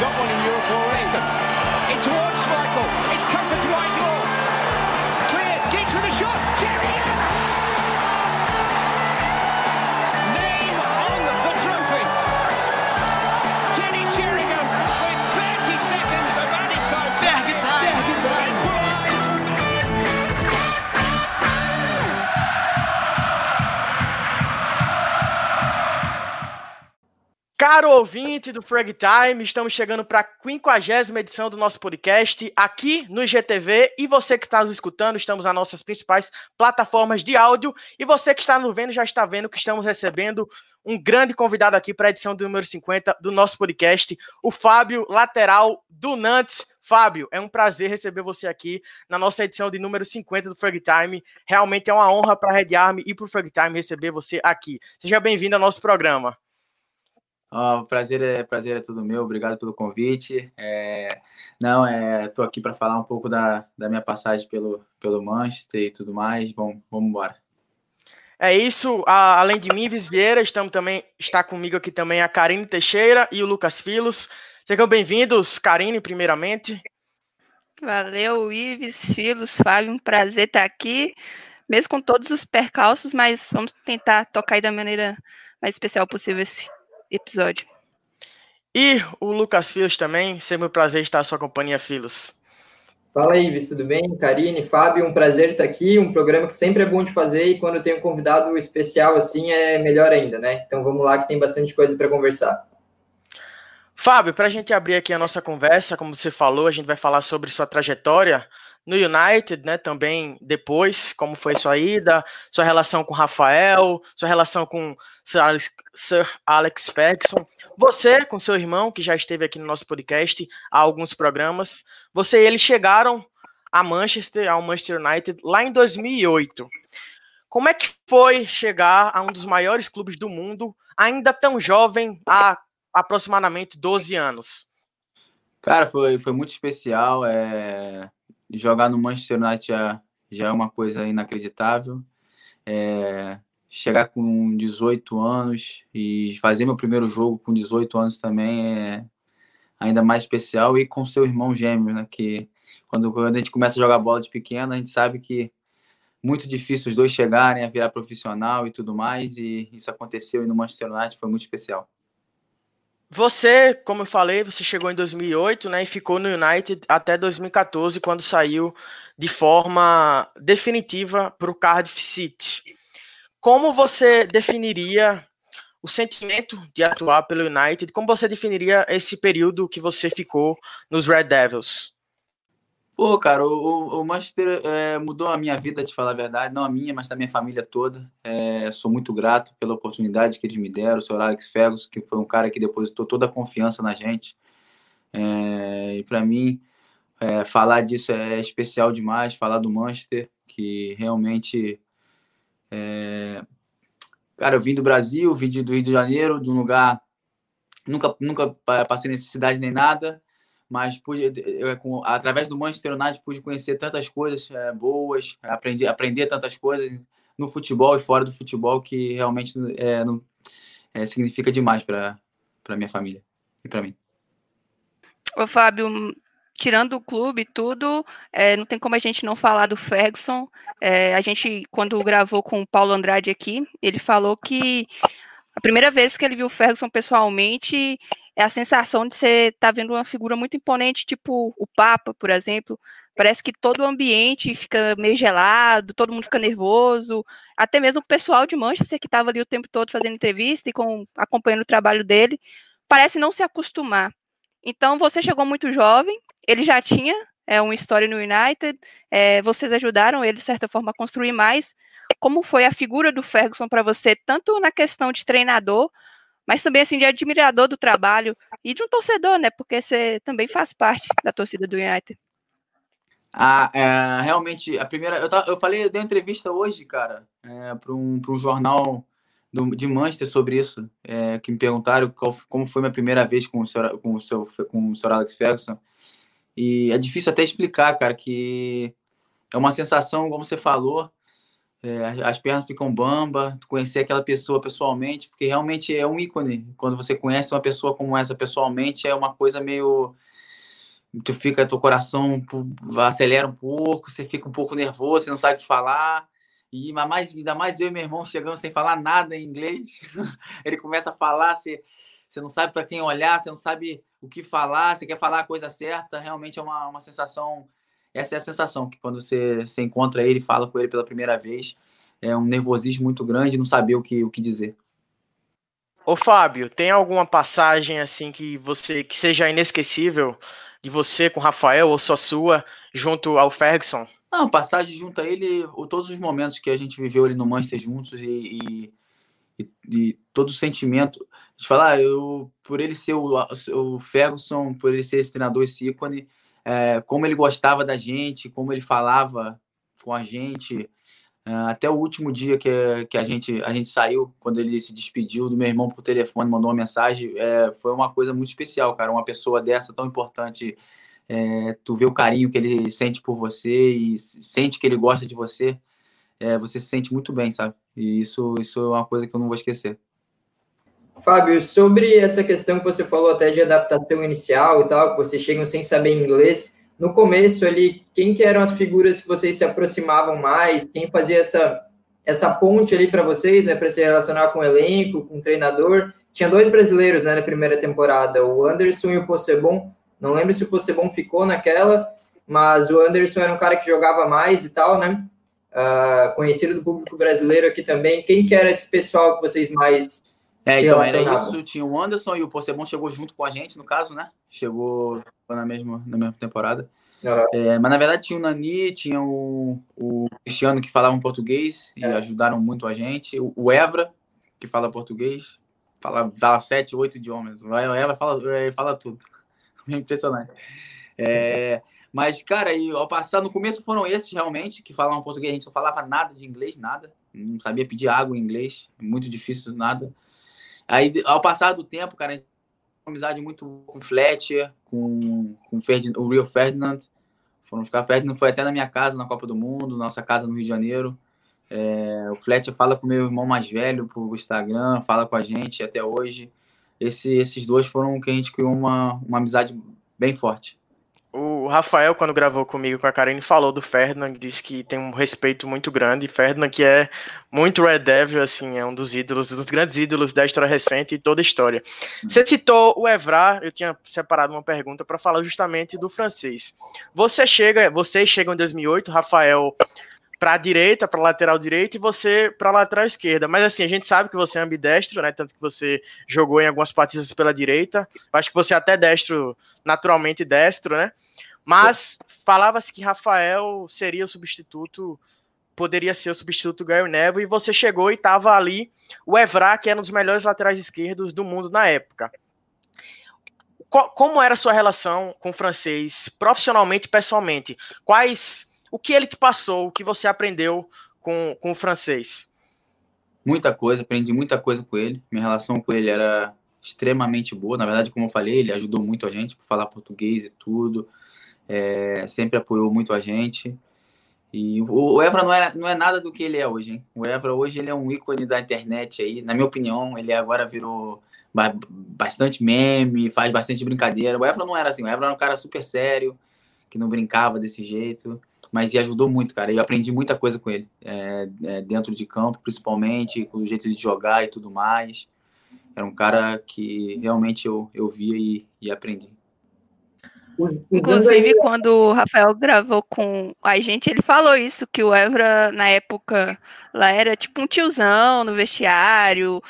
got one in Europe already. Caro ouvinte do Frag Time, estamos chegando para a 50 edição do nosso podcast aqui no IGTV. E você que está nos escutando, estamos nas nossas principais plataformas de áudio. E você que está nos vendo já está vendo que estamos recebendo um grande convidado aqui para a edição do número 50 do nosso podcast, o Fábio, lateral do Nantes. Fábio, é um prazer receber você aqui na nossa edição de número 50 do Frag Time. Realmente é uma honra para a Red Army e para o Frag Time receber você aqui. Seja bem-vindo ao nosso programa. Ó, prazer é prazer é tudo meu. Obrigado pelo convite. É, não, é, tô aqui para falar um pouco da, da minha passagem pelo pelo Manchester e tudo mais. Vamos, vamos embora. É isso. A- além de mim, Viz Vieira, estamos também está comigo aqui também a Karine Teixeira e o Lucas Filos. Sejam bem-vindos, Karine, primeiramente. Valeu, Ives, Filos, Fábio, um prazer estar aqui, mesmo com todos os percalços, mas vamos tentar tocar aí da maneira mais especial possível esse episódio. E o Lucas Filos também. Sempre um prazer estar à sua companhia, Filos. Fala aí, Ives, tudo bem? Karine, Fábio, um prazer estar aqui. Um programa que sempre é bom de fazer e quando tem um convidado especial assim é melhor ainda, né? Então vamos lá que tem bastante coisa para conversar. Fábio, para a gente abrir aqui a nossa conversa, como você falou, a gente vai falar sobre sua trajetória no United, né? Também depois, como foi sua ida, sua relação com Rafael, sua relação com Sir Alex, Sir Alex Ferguson. Você, com seu irmão, que já esteve aqui no nosso podcast há alguns programas, você e ele chegaram a Manchester, ao Manchester United, lá em 2008. Como é que foi chegar a um dos maiores clubes do mundo, ainda tão jovem, há aproximadamente 12 anos? Cara, foi, foi muito especial. É, jogar no Manchester United já, já é uma coisa inacreditável. É, chegar com 18 anos e fazer meu primeiro jogo com 18 anos também é ainda mais especial. E com seu irmão gêmeo, né? Que quando, quando a gente começa a jogar bola de pequeno, a gente sabe que muito difícil os dois chegarem a virar profissional e tudo mais. E isso aconteceu e no Manchester United foi muito especial. Você, como eu falei, você chegou em 2008, né, e ficou no United até 2014, quando saiu de forma definitiva para o Cardiff City. Como você definiria o sentimento de atuar pelo United? Como você definiria esse período que você ficou nos Red Devils? Pô, cara, o, o Manchester é, mudou a minha vida, te falar a verdade, não a minha, mas da minha família toda. É, sou muito grato pela oportunidade que eles me deram, o senhor Alex Ferguson, que foi um cara que depositou toda a confiança na gente. É, e para mim, falar disso é especial demais, falar do Manchester, que realmente. Cara, eu vim do Brasil, vim do Rio de Janeiro, de um lugar. Nunca, nunca pa- passei necessidade nem nada mas pude, eu, com, através do Manchester United pude conhecer tantas coisas é, boas, aprendi, aprender tantas coisas no futebol e fora do futebol que realmente é, não, é, significa demais para minha família e para mim. Ô, Fábio, tirando o clube tudo, é, não tem como a gente não falar do Ferguson. É, a gente, quando gravou com o Paulo Andrade aqui, ele falou que a primeira vez que ele viu o Ferguson pessoalmente é a sensação de você estar tá vendo uma figura muito imponente, tipo o Papa, por exemplo. Parece que todo o ambiente fica meio gelado, todo mundo fica nervoso. Até mesmo o pessoal de Manchester, que estava ali o tempo todo fazendo entrevista e com, acompanhando o trabalho dele, parece não se acostumar. Então, você chegou muito jovem, ele já tinha é, uma história no United, é, vocês ajudaram ele, de certa forma, a construir mais. Como foi a figura do Ferguson para você, tanto na questão de treinador, mas também assim de admirador do trabalho e de um torcedor, né? Porque você também faz parte da torcida do United. Ah, é, realmente, a primeira. Eu, eu falei, eu dei uma entrevista hoje, cara, é, para um, um jornal do, de Manchester sobre isso, é, que me perguntaram qual, como foi minha primeira vez com o, senhor, com, o seu, com o Sr. Alex Ferguson. E é difícil até explicar, cara, que é uma sensação, como você falou, é, as pernas ficam bamba, conhecer aquela pessoa pessoalmente, porque realmente é um ícone. Quando você conhece uma pessoa como essa pessoalmente, é uma coisa meio. Tu fica, teu coração acelera um pouco, você fica um pouco nervoso, você não sabe o que falar. E mais, ainda mais eu e meu irmão chegando sem falar nada em inglês. Ele começa a falar, você, você não sabe para quem olhar, você não sabe o que falar, você quer falar a coisa certa. Realmente é uma, uma sensação. Essa é a sensação que quando você, você encontra ele, fala com ele pela primeira vez, é um nervosismo muito grande, não saber o que, o que dizer. Ô Fábio, tem alguma passagem assim que você que seja inesquecível de você com o Rafael ou só sua junto ao Ferguson? Não, passagem junto a ele, todos os momentos que a gente viveu ali no Manchester juntos e, e, e todo o sentimento de falar, eu, por ele ser o, o Ferguson, por ele ser esse treinador, esse ícone, é, como ele gostava da gente, como ele falava com a gente, é, até o último dia que, que a, gente, a gente saiu, quando ele se despediu do meu irmão por telefone, mandou uma mensagem, é, foi uma coisa muito especial, cara, uma pessoa dessa tão importante é, tu vê o carinho que ele sente por você e sente que ele gosta de você, é, você se sente muito bem, sabe? E isso, isso é uma coisa que eu não vou esquecer. Fábio, sobre essa questão que você falou até de adaptação inicial e tal, que vocês chegam sem saber inglês, no começo ali, quem que eram as figuras que vocês se aproximavam mais? Quem fazia essa, essa ponte ali para vocês, né, para se relacionar com o elenco, com o treinador? Tinha dois brasileiros, né, na primeira temporada, o Anderson e o Possebon. Não lembro se o Possebon ficou naquela, mas o Anderson era um cara que jogava mais e tal, né? Uh, conhecido do público brasileiro aqui também. Quem que era esse pessoal que vocês mais é, então era isso. Tinha o Anderson e o Possebon chegou junto com a gente, no caso, né? Chegou na mesma, na mesma temporada. É, mas na verdade tinha o Nani, tinha o, o Cristiano que falava português e é. ajudaram muito a gente. O, o Evra, que fala português, fala, fala sete, oito idiomas. O Evra fala, fala tudo. Impressionante. É, mas, cara, e ao passar, no começo foram esses realmente que falavam português, a gente só falava nada de inglês, nada. Não sabia pedir água em inglês, muito difícil, nada. Aí, ao passar do tempo, cara, uma amizade muito com Fletcher, com, com o, o Rio Ferdinand. Foram ficar Ferdinand foi até na minha casa na Copa do Mundo, nossa casa no Rio de Janeiro. É, o Fletcher fala com meu irmão mais velho pro Instagram, fala com a gente até hoje esse, esses dois foram que a gente criou uma, uma amizade bem forte. O Rafael, quando gravou comigo com a Karine, falou do Ferdinand, disse que tem um respeito muito grande. Ferdinand, que é muito Red Devil, assim, é um dos ídolos, dos grandes ídolos da história recente e toda a história. Você citou o Evra, eu tinha separado uma pergunta para falar justamente do francês. Você chega, vocês chegam em 2008, Rafael para a direita, para lateral direita e você para lateral esquerda. Mas assim, a gente sabe que você é ambidestro, né? Tanto que você jogou em algumas partidas pela direita. Eu acho que você é até destro, naturalmente destro, né? Mas falava-se que Rafael seria o substituto, poderia ser o substituto do Gary Neville, e você chegou e estava ali o Evra, que era um dos melhores laterais esquerdos do mundo na época. Como era a sua relação com o francês, profissionalmente e pessoalmente? Quais o que ele te passou, o que você aprendeu com, com o francês? Muita coisa, aprendi muita coisa com ele. Minha relação com ele era extremamente boa. Na verdade, como eu falei, ele ajudou muito a gente por falar português e tudo. É, sempre apoiou muito a gente. E o Evra não é, não é nada do que ele é hoje, hein? O Evra hoje ele é um ícone da internet aí. Na minha opinião, ele agora virou bastante meme, faz bastante brincadeira. O Evra não era assim, o Evra era um cara super sério, que não brincava desse jeito mas ajudou muito, cara. Eu aprendi muita coisa com ele, é, é, dentro de campo, principalmente, com o jeito de jogar e tudo mais. Era um cara que realmente eu, eu via e, e aprendi. Inclusive, quando o Rafael gravou com a gente, ele falou isso, que o Evra, na época, lá era tipo um tiozão no vestiário,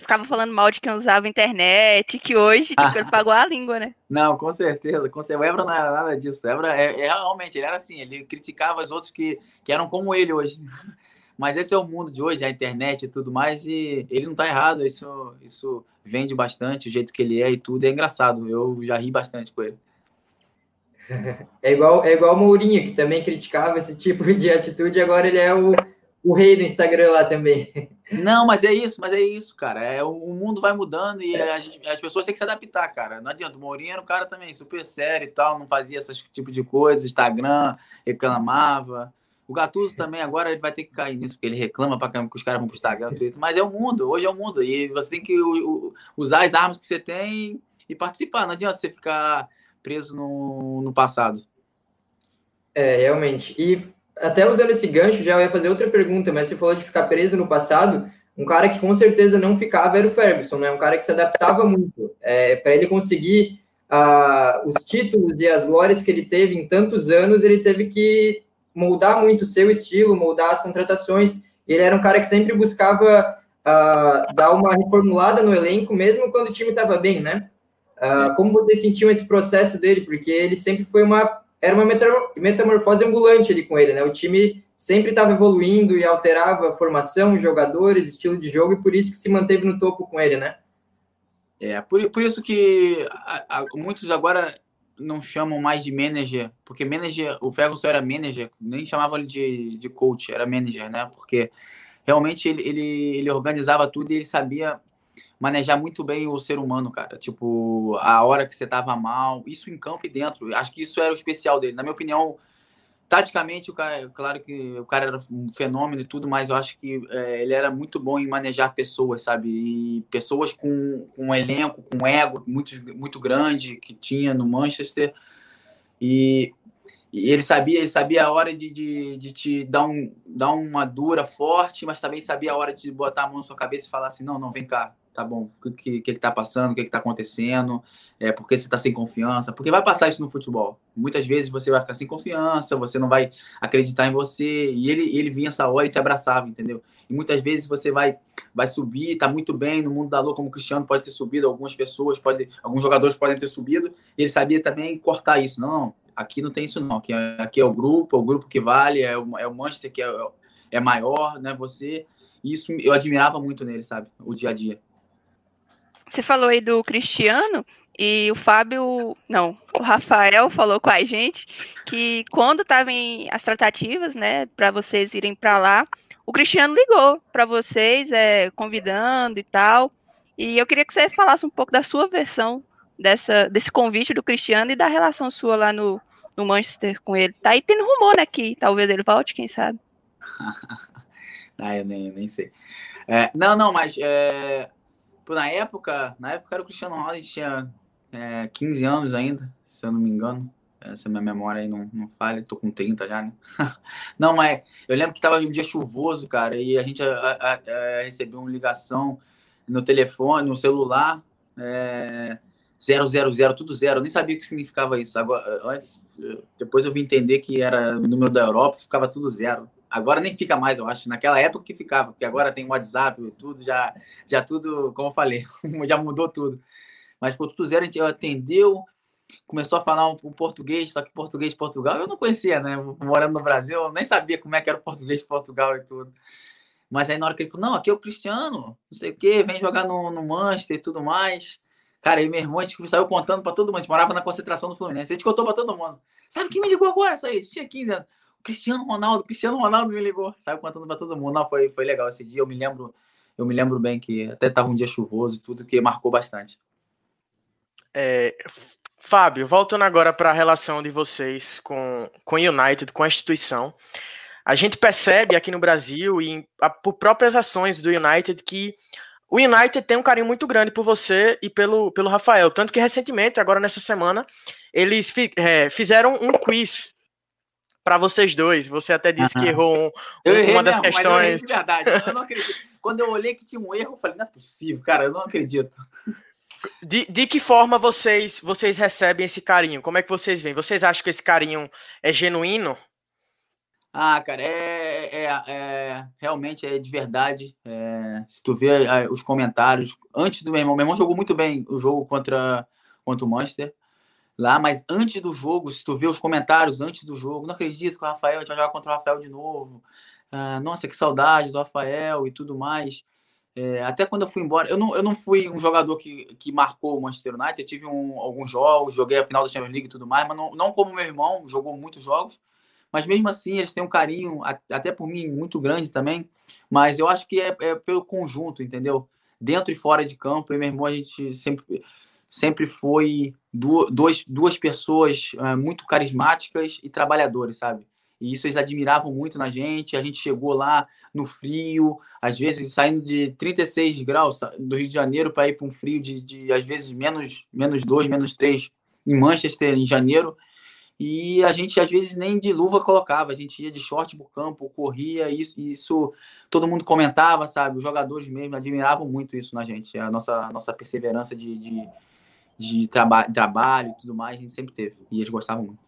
ficava falando mal de quem usava internet, que hoje, tipo, ele pagou a língua, né? Não, com certeza, com certeza. O Evra não era nada disso. O Evra, é, é, realmente, ele era assim, ele criticava os outros que, que eram como ele hoje. Mas esse é o mundo de hoje, a internet e tudo mais, e ele não tá errado, isso, isso vende bastante, o jeito que ele é e tudo, é engraçado. Eu já ri bastante com ele. É igual, é igual o Mourinho, que também criticava esse tipo de atitude, agora ele é o, o rei do Instagram lá também. Não, mas é isso, mas é isso, cara. É, o mundo vai mudando e é. gente, as pessoas têm que se adaptar, cara. Não adianta. O Mourinho era um cara também super sério e tal, não fazia esse tipo de coisa, Instagram, reclamava. O Gattuso também agora ele vai ter que cair nisso, porque ele reclama para que os caras vão pro Instagram, Twitter. Mas é o mundo, hoje é o mundo. E você tem que usar as armas que você tem e participar. Não adianta você ficar preso no, no passado. É, realmente. E até usando esse gancho, já ia fazer outra pergunta, mas você falou de ficar preso no passado. Um cara que com certeza não ficava era o Ferguson, né? Um cara que se adaptava muito. É, para ele conseguir uh, os títulos e as glórias que ele teve em tantos anos, ele teve que moldar muito o seu estilo, moldar as contratações. Ele era um cara que sempre buscava uh, dar uma reformulada no elenco, mesmo quando o time estava bem, né? Uh, como vocês sentiam esse processo dele? Porque ele sempre foi uma era uma metamorfose ambulante ali com ele, né? O time sempre estava evoluindo e alterava formação, jogadores, estilo de jogo, e por isso que se manteve no topo com ele, né? É, por, por isso que a, a, muitos agora não chamam mais de manager, porque manager, o Ferguson era manager, nem chamavam ele de, de coach, era manager, né? Porque realmente ele, ele, ele organizava tudo e ele sabia manejar muito bem o ser humano, cara. Tipo, a hora que você tava mal, isso em campo e dentro. Acho que isso era o especial dele. Na minha opinião, taticamente, o cara, claro que o cara era um fenômeno e tudo, mas eu acho que é, ele era muito bom em manejar pessoas, sabe? E pessoas com, com um elenco, com um ego muito, muito grande que tinha no Manchester. E, e ele sabia, ele sabia a hora de, de, de, te dar, um, dar uma dura forte, mas também sabia a hora de botar a mão na sua cabeça e falar assim: não, não, vem cá, tá bom, o que, que, que tá passando, o que, que tá acontecendo, é, porque você tá sem confiança, porque vai passar isso no futebol. Muitas vezes você vai ficar sem confiança, você não vai acreditar em você, e ele, ele vinha essa hora e te abraçava, entendeu? E muitas vezes você vai, vai subir, tá muito bem no mundo da lua, como o Cristiano pode ter subido, algumas pessoas, pode, alguns jogadores podem ter subido, e ele sabia também cortar isso. Não, não aqui não tem isso não, aqui é, aqui é o grupo, é o grupo que vale, é o, é o Manchester que é, é maior, né, você... Isso eu admirava muito nele, sabe? O dia a dia. Você falou aí do Cristiano e o Fábio, não, o Rafael falou com a gente que quando estavam as tratativas, né, para vocês irem para lá, o Cristiano ligou para vocês, é, convidando e tal. E eu queria que você falasse um pouco da sua versão dessa, desse convite do Cristiano e da relação sua lá no, no Manchester com ele. Tá aí tendo rumor, né, que talvez ele volte, quem sabe? ah, eu nem, nem sei. É, não, não, mas é, na época, na época era o Cristiano Ronaldo, tinha é, 15 anos ainda, se eu não me engano. Essa minha memória aí não, não falha, tô com 30 já, né? não, mas eu lembro que tava um dia chuvoso, cara, e a gente a, a, a, recebeu uma ligação no telefone, no celular, é, 000, tudo zero. Eu nem sabia o que significava isso. Agora, antes, depois eu vim entender que era o número da Europa, ficava tudo zero. Agora nem fica mais, eu acho. Naquela época que ficava, porque agora tem WhatsApp, tudo, já, já tudo, como eu falei, já mudou tudo. Mas por tudo zero, a gente atendeu, começou a falar um, um, português, só que português de Portugal eu não conhecia, né? Morando no Brasil, eu nem sabia como é que era o português de Portugal e tudo. Mas aí na hora que ele falou, não, aqui é o Cristiano, não sei o quê, vem jogar no, no Manchester e tudo mais. Cara, e meu irmão, a gente saiu contando para todo mundo, a gente morava na concentração do Fluminense, a gente contou para todo mundo. Sabe quem me ligou agora? Isso aí, tinha 15 anos. Cristiano Ronaldo, Cristiano Ronaldo me ligou, saiu contando para todo mundo. Não, foi, foi legal esse dia. Eu me lembro, eu me lembro bem que até estava um dia chuvoso e tudo que marcou bastante. É, Fábio, voltando agora para a relação de vocês com com o United, com a instituição, a gente percebe aqui no Brasil e a, por próprias ações do United que o United tem um carinho muito grande por você e pelo, pelo Rafael. Tanto que recentemente, agora nessa semana, eles fi, é, fizeram um quiz para vocês dois. Você até disse que errou um, um, uma das mesmo, questões. eu verdade, eu não acredito. Quando eu olhei que tinha um erro, eu falei, não é possível, cara, eu não acredito. De, de que forma vocês vocês recebem esse carinho? Como é que vocês veem? Vocês acham que esse carinho é genuíno? Ah, cara, é, é, é realmente é de verdade. É, se tu vê os comentários antes do meu irmão, meu irmão jogou muito bem o jogo contra, contra o Manchester lá, mas antes do jogo, se tu vê os comentários antes do jogo, não acredito que o Rafael vai jogar contra o Rafael de novo. Ah, nossa, que saudade do Rafael e tudo mais. É, até quando eu fui embora, eu não, eu não fui um jogador que, que marcou o Manchester United, eu tive um, alguns jogos, joguei a final da Champions League e tudo mais, mas não, não como meu irmão, jogou muitos jogos, mas mesmo assim eles têm um carinho, até por mim, muito grande também, mas eu acho que é, é pelo conjunto, entendeu? Dentro e fora de campo, e meu irmão, a gente sempre sempre foi duas, duas pessoas uh, muito carismáticas e trabalhadoras, sabe? E isso eles admiravam muito na gente. A gente chegou lá no frio, às vezes saindo de 36 graus do Rio de Janeiro para ir para um frio de, de, às vezes, menos, menos 2, menos 3 em Manchester em janeiro. E a gente, às vezes, nem de luva colocava. A gente ia de short para o campo, corria. E isso, isso todo mundo comentava, sabe? Os jogadores mesmo admiravam muito isso na gente. A nossa, nossa perseverança de, de, de traba trabalho e tudo mais, a gente sempre teve. E eles gostavam muito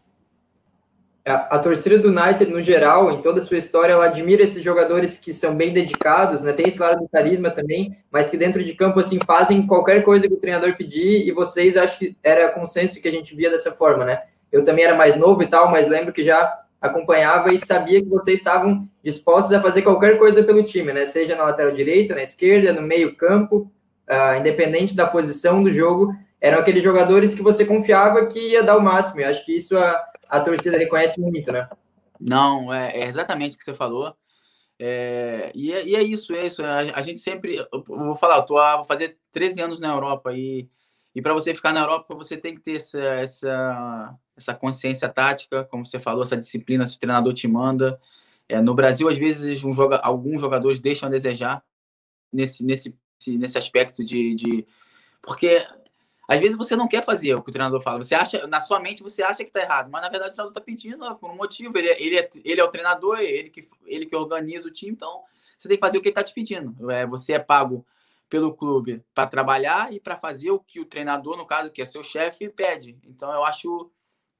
a, torcida do United, no geral, em toda a sua história, ela admira esses jogadores que são bem dedicados, né? Tem esse lado do carisma também, mas que dentro de campo, assim, fazem qualquer coisa que o treinador pedir, e vocês, acho que era consenso que a gente via dessa forma, né? Eu também era mais novo e tal, mas lembro que já acompanhava e sabia que vocês estavam dispostos a fazer qualquer coisa pelo time, né? Seja na lateral direita, na esquerda, no meio campo, uh, independente da posição do jogo, eram aqueles jogadores que você confiava que ia dar o máximo. Eu acho que isso a, a torcida reconhece muito, né? Não, é, é exatamente o que você falou. É, e, é, e, é, isso, é isso. A, a gente sempre. Vou falar, eu tô a, vou fazer 13 anos na Europa e, e para você ficar na Europa, você tem que ter essa, essa, essa consciência tática, como você falou, essa disciplina, se o treinador te manda. É, no Brasil, às vezes, um joga, alguns jogadores deixam a desejar nesse, nesse, nesse aspecto de, de. Porque às vezes você não quer fazer o que o treinador fala. Você acha, na sua mente, você acha que está errado, mas na verdade o treinador está pedindo por um motivo. Ele, é, ele, é, ele é o treinador, ele que, ele que organiza o time, então você tem que fazer o que ele está te pedindo. É, você é pago pelo clube para trabalhar e para fazer o que o treinador, no caso, que é seu chefe, pede. Então eu acho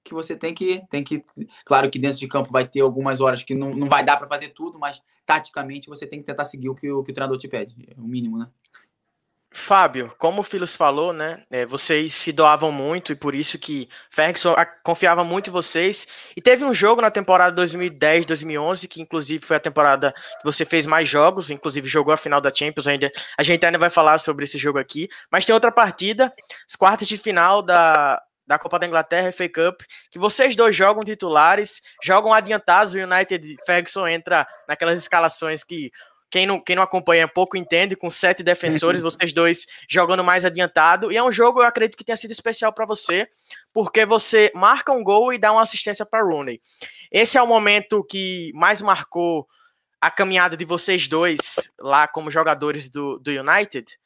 que você tem que, tem que. Claro que dentro de campo vai ter algumas horas que não, não vai dar para fazer tudo, mas taticamente você tem que tentar seguir o que o, que o treinador te pede. É o mínimo, né? Fábio, como o Filos falou, né? É, vocês se doavam muito e por isso que Ferguson confiava muito em vocês. E teve um jogo na temporada 2010-2011 que inclusive foi a temporada que você fez mais jogos, inclusive jogou a final da Champions. Ainda a gente ainda vai falar sobre esse jogo aqui. Mas tem outra partida, as quartas de final da da Copa da Inglaterra, FA Cup, que vocês dois jogam titulares, jogam adiantados, o United Ferguson entra naquelas escalações que quem não, quem não acompanha pouco entende, com sete defensores, vocês dois jogando mais adiantado. E é um jogo, eu acredito que tenha sido especial para você, porque você marca um gol e dá uma assistência para Rooney. Esse é o momento que mais marcou a caminhada de vocês dois lá como jogadores do, do United?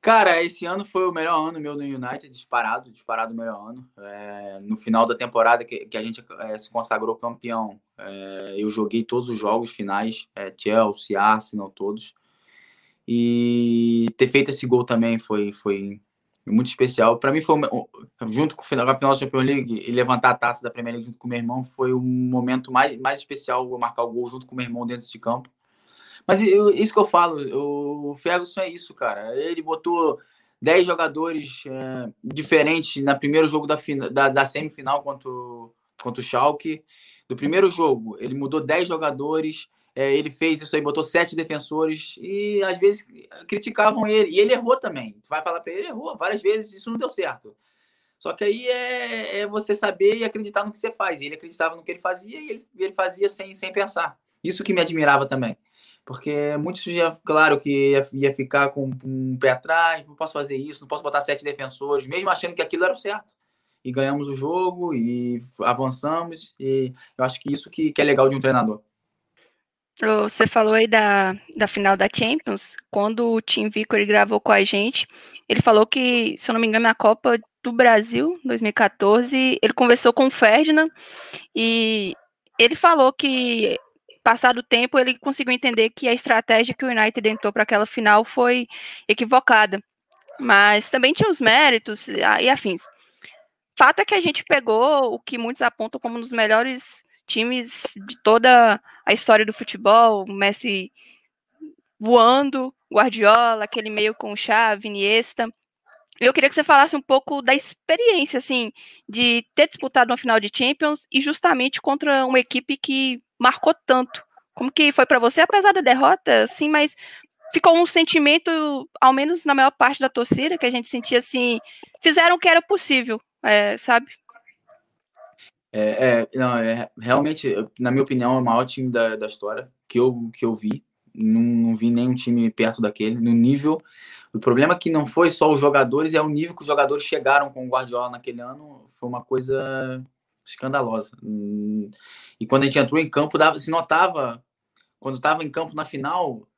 Cara, esse ano foi o melhor ano meu no United, disparado, disparado o melhor ano. É, no final da temporada que, que a gente é, se consagrou campeão, é, eu joguei todos os jogos finais, é, Chelsea, Arsenal, todos. E ter feito esse gol também foi, foi muito especial. Para mim, foi junto com o final, a final da Champions League e levantar a taça da Premier League junto com meu irmão, foi o momento mais, mais especial, marcar o gol junto com meu irmão dentro de campo. Mas eu, isso que eu falo, o Ferguson é isso, cara. Ele botou 10 jogadores é, diferentes na primeiro jogo da, da, da, semifinal contra o, contra o Schalke. Do primeiro jogo, ele mudou 10 jogadores, é, ele fez isso aí, botou sete defensores e às vezes criticavam ele. E ele errou também. Tu vai falar para ele, ele errou várias vezes, isso não deu certo. Só que aí é, é, você saber e acreditar no que você faz. Ele acreditava no que ele fazia e ele, ele fazia sem, sem pensar. Isso que me admirava também porque muitos já, claro, que ia, ia, ficar com um pé atrás, não posso fazer isso, não posso botar sete defensores, mesmo achando que aquilo era o certo. E ganhamos o jogo e avançamos, e eu acho que isso que, que é legal de um treinador. Você falou aí da, da final da Champions, quando o Tim Vickery gravou com a gente, ele falou que, se eu não me engano, na Copa do Brasil, 2014, ele conversou com o Ferdinand e ele falou que passado o tempo, ele conseguiu entender que a estratégia que o United entrou para aquela final foi equivocada. Mas também tinha os méritos e afins. Fato é que a gente pegou o que muitos apontam como um dos melhores times de toda a história do futebol, Messi voando, Guardiola, aquele meio com Xavi, Iniesta. Eu queria que você falasse um pouco da experiência, assim, de ter disputado uma final de Champions e justamente contra uma equipe que marcou tanto. Como que foi para você, apesar da derrota, sim, mas ficou um sentimento, ao menos na maior parte da torcida, que a gente sentia assim, fizeram o que era possível, é, sabe? É, é, não, é, realmente, na minha opinião, é o maior time da, da história que eu, que eu vi. Não, não vi nenhum time perto daquele, no nível. O problema é que não foi só os jogadores, é o nível que os jogadores chegaram com o Guardiola naquele ano. Foi uma coisa escandalosa. Hum, e quando a gente entrou em campo, dava, se notava, quando estava em campo na final,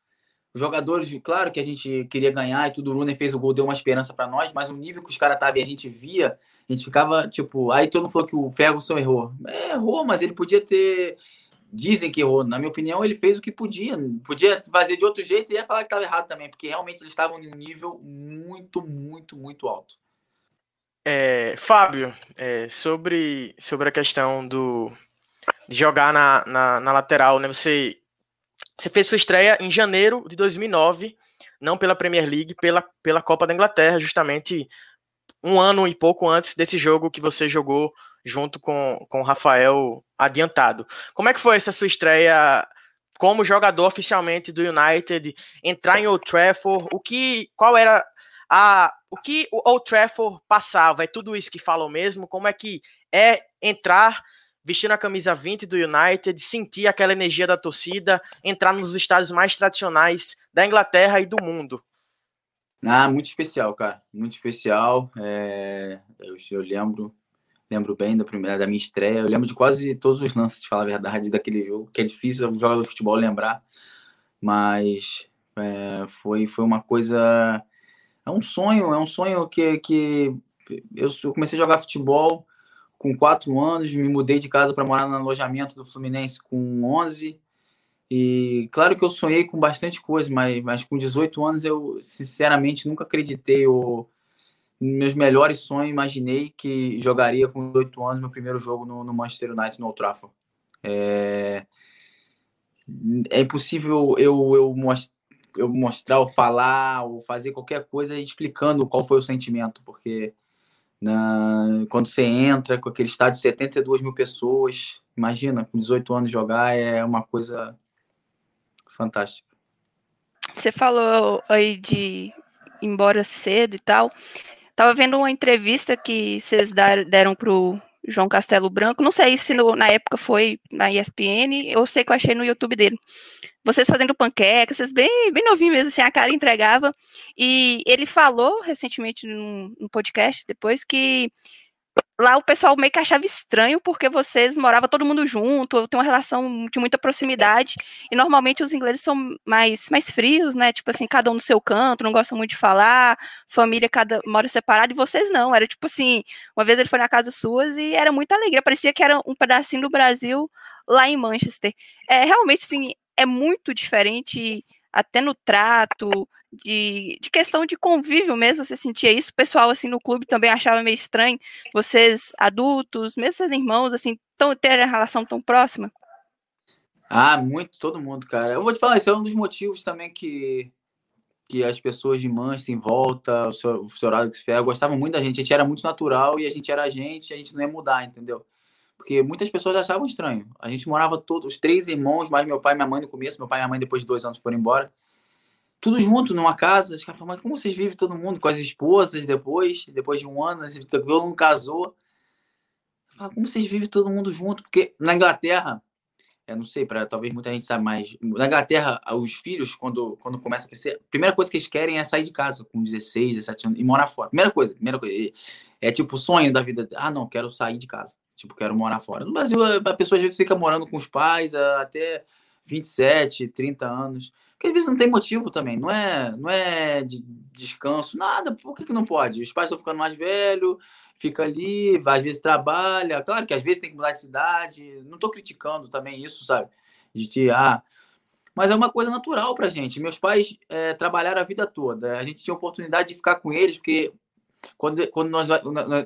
os jogadores, claro que a gente queria ganhar e tudo, o Rooney fez o gol, deu uma esperança para nós, mas o nível que os caras estavam e a gente via, a gente ficava, tipo, aí todo mundo falou que o Ferguson errou. É, errou, mas ele podia ter dizem que errou. Na minha opinião, ele fez o que podia. Podia fazer de outro jeito e ia falar que estava errado também, porque realmente eles estavam em um nível muito, muito, muito alto. É, Fábio, é, sobre, sobre a questão do de jogar na, na, na, lateral, né? Você, você fez sua estreia em janeiro de 2009, não pela Premier League, pela, pela Copa da Inglaterra, justamente um ano e pouco antes desse jogo que você jogou junto com, com o Rafael adiantado. Como é que foi essa sua estreia como jogador oficialmente do United, entrar em Old Trafford, o que, qual era a, o que o Old Trafford passava? É tudo isso que falam mesmo? Como é que é entrar vestindo a camisa 20 do United, sentir aquela energia da torcida, entrar nos estádios mais tradicionais da Inglaterra e do mundo? Ah, muito especial, cara. Muito especial. É, eu, eu lembro lembro bem da primeira da minha estreia. Eu lembro de quase todos os lances, de falar a verdade, daquele jogo, que é difícil um jogador de futebol lembrar, mas é, foi, foi uma coisa. É um sonho, é um sonho que, que eu, eu comecei a jogar futebol com quatro anos, me mudei de casa para morar no alojamento do Fluminense com 11. E claro que eu sonhei com bastante coisa, mas, mas com 18 anos eu sinceramente nunca acreditei ou meus melhores sonhos, imaginei que jogaria com 18 anos meu primeiro jogo no, no Manchester United no Old Trafford. É, é impossível eu, eu, most, eu mostrar, ou falar, ou fazer qualquer coisa explicando qual foi o sentimento, porque na, quando você entra com aquele estádio de 72 mil pessoas, imagina, com 18 anos jogar é uma coisa fantástica. Você falou aí de ir embora cedo e tal. Tava vendo uma entrevista que vocês deram pro João Castelo Branco. Não sei se no, na época foi na ESPN, eu sei que eu achei no YouTube dele. Vocês fazendo panqueca, vocês bem, bem novinho mesmo, assim, a cara entregava. E ele falou recentemente num, num podcast depois que lá o pessoal meio que achava estranho porque vocês moravam todo mundo junto, tem uma relação de muita proximidade, e normalmente os ingleses são mais, mais frios, né? Tipo assim, cada um no seu canto, não gostam muito de falar, família cada mora separado, e vocês não, era tipo assim, uma vez ele foi na casa suas e era muita alegria, parecia que era um pedacinho do Brasil lá em Manchester. É realmente assim, é muito diferente até no trato, de, de questão de convívio mesmo, você sentia isso? O pessoal, assim, no clube também achava meio estranho, vocês adultos, mesmo seus irmãos, assim, tão, ter a relação tão próxima? Ah, muito, todo mundo, cara. Eu vou te falar, esse é um dos motivos também que, que as pessoas de Manchester em volta, o senhor, o senhor Alex Ferro, gostavam muito da gente. A gente era muito natural e a gente era a gente, a gente não ia mudar, entendeu? Porque muitas pessoas achavam estranho. A gente morava todos, os três irmãos, mais meu pai e minha mãe no começo. Meu pai e minha mãe, depois de dois anos, foram embora tudo junto numa casa. Os caras falam, mas como vocês vivem todo mundo com as esposas depois, depois de um ano, todo mundo casou? Falo, como vocês vivem todo mundo junto? Porque na Inglaterra, eu não sei, para talvez muita gente saiba mais, na Inglaterra, os filhos, quando, quando começa a crescer, a primeira coisa que eles querem é sair de casa com 16, 17 anos e morar fora. Primeira coisa, primeira coisa. É tipo o sonho da vida. Ah, não, quero sair de casa. Tipo, quero morar fora. No Brasil, a pessoa às vezes fica morando com os pais até 27, 30 anos. Porque às vezes não tem motivo também, não é, não é de descanso, nada. Por que, que não pode? Os pais estão ficando mais velhos, fica ali, às vezes trabalha. Claro que às vezes tem que mudar de cidade. Não estou criticando também isso, sabe? De te, ah, mas é uma coisa natural para gente. Meus pais é, trabalharam a vida toda. A gente tinha oportunidade de ficar com eles, porque quando, quando nós,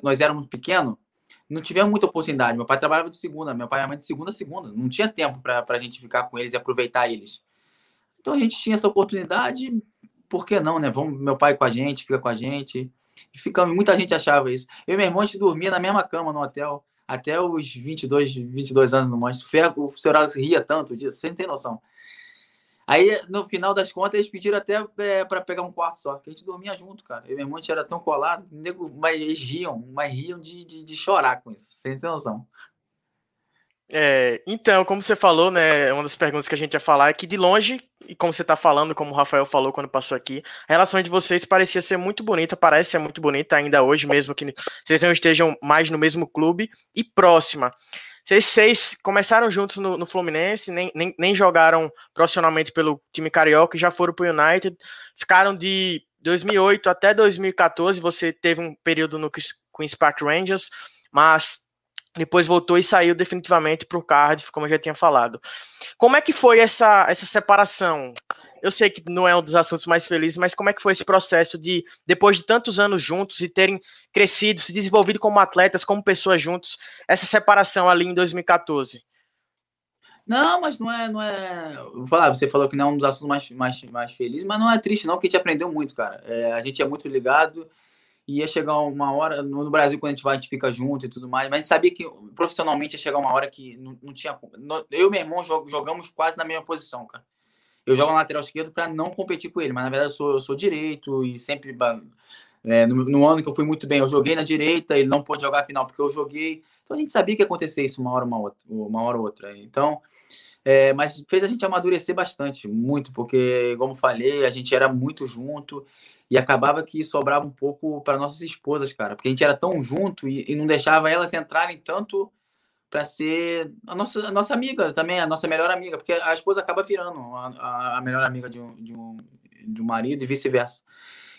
nós éramos pequenos, não tivemos muita oportunidade. Meu pai trabalhava de segunda, meu pai e mãe de segunda a segunda. Não tinha tempo para a gente ficar com eles e aproveitar eles. Então a gente tinha essa oportunidade, por que não, né? Vamos, meu pai com a gente, fica com a gente. E ficamos, muita gente achava isso. Eu e meu irmão, a gente dormia na mesma cama no hotel, até os 22, 22 anos no monstro. O senhor ria tanto disso, você não tem noção. Aí, no final das contas, eles pediram até é, para pegar um quarto só, que a gente dormia junto, cara. Eu e meu irmão, a gente era tão colado, nego, mas eles riam, mas riam de, de, de chorar com isso, sem noção. É, então, como você falou, né, uma das perguntas que a gente ia falar é que de longe, e como você está falando, como o Rafael falou quando passou aqui, a relação de vocês parecia ser muito bonita, parece ser muito bonita ainda hoje, mesmo que vocês não estejam mais no mesmo clube e próxima. Vocês seis começaram juntos no, no Fluminense, nem, nem, nem, jogaram profissionalmente pelo time carioca já foram para o United. Ficaram de 2008 até 2014. Você teve um período no Queen's Park Rangers, mas depois voltou e saiu definitivamente para o Cardiff, como eu já tinha falado. Como é que foi essa, essa separação? Eu sei que não é um dos assuntos mais felizes, mas como é que foi esse processo de, depois de tantos anos juntos e terem crescido, se desenvolvido como atletas, como pessoas juntos, essa separação ali em 2014? Não, mas não é, não é. Falar, você falou que não é um dos assuntos mais, mais, mais felizes, mas não é triste, não, porque a gente aprendeu muito, cara. É, a gente é muito ligado ia chegar uma hora, no Brasil, quando a gente vai, a gente fica junto e tudo mais, mas a gente sabia que profissionalmente ia chegar uma hora que não, não tinha. Eu e meu irmão jogamos quase na mesma posição, cara. Eu jogo na lateral esquerdo para não competir com ele, mas na verdade eu sou, eu sou direito e sempre. É, no, no, ano que eu fui muito bem, eu joguei na direita, ele não pôde jogar a final porque eu joguei. Então a gente sabia que ia acontecer isso uma hora, uma outra, uma hora ou outra. Então. É, mas fez a gente amadurecer bastante, muito, porque, como falei, a gente era muito junto e acabava que sobrava um pouco para nossas esposas, cara, porque a gente era tão junto e, e não deixava elas entrarem tanto para ser a nossa, a nossa amiga também, a nossa melhor amiga, porque a esposa acaba virando a, a melhor amiga de um, de, um, de um marido e vice-versa.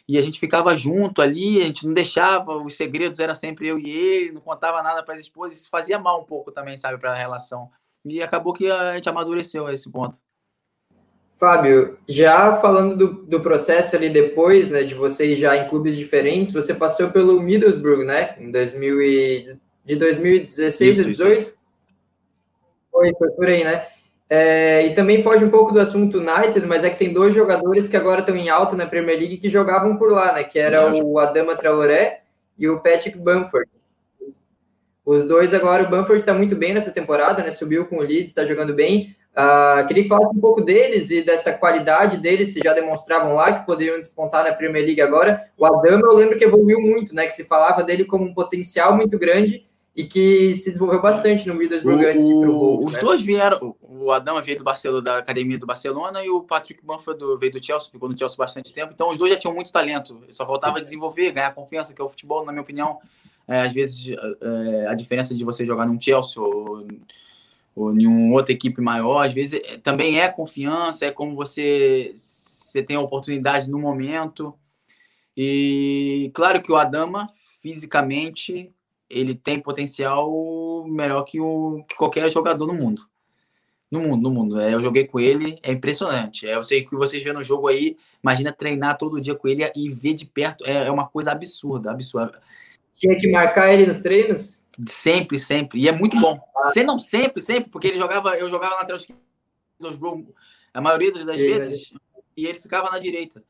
E a gente ficava junto ali, a gente não deixava, os segredos era sempre eu e ele, não contava nada para as esposas, isso fazia mal um pouco também, sabe, para a relação. E acabou que a gente amadureceu a esse ponto. Fábio, já falando do, do processo ali depois, né, de vocês já em clubes diferentes, você passou pelo Middlesbrough, né, em 2000 e, de 2016 a 2018? Foi, foi por aí, né? É, e também foge um pouco do assunto United, mas é que tem dois jogadores que agora estão em alta na Premier League que jogavam por lá, né? Que era o Adama Traoré e o Patrick Bamford. Os dois agora, o Bamford está muito bem nessa temporada, né? Subiu com o Leeds, está jogando bem. Uh, queria que falasse um pouco deles e dessa qualidade deles, se já demonstravam lá que poderiam despontar na Premier League agora. O Adama, eu lembro que evoluiu muito, né? Que se falava dele como um potencial muito grande e que se desenvolveu bastante no Middlesbrough antes de Os né? dois vieram, o Adama veio do Barcelona, da academia do Barcelona e o Patrick Bamford veio do Chelsea, ficou no Chelsea bastante tempo. Então os dois já tinham muito talento, só faltava desenvolver, ganhar confiança, que é o futebol, na minha opinião. É, às vezes é, a diferença de você jogar num Chelsea ou ou nenhuma outra equipe maior. Às vezes é, também é confiança, é como você, você tem a oportunidade no momento. E claro que o Adama, fisicamente, ele tem potencial melhor que, o, que qualquer jogador no mundo. No mundo, no mundo. É, eu joguei com ele, é impressionante. É, eu sei que vocês vê no jogo aí, imagina treinar todo dia com ele e ver de perto, é, é uma coisa absurda, absurda. Tinha que marcar ele nos treinos? Sempre, sempre. E é muito bom. Você não sempre, sempre, porque ele jogava, eu jogava lateral esquerdo a maioria das vezes, e ele ficava na direita.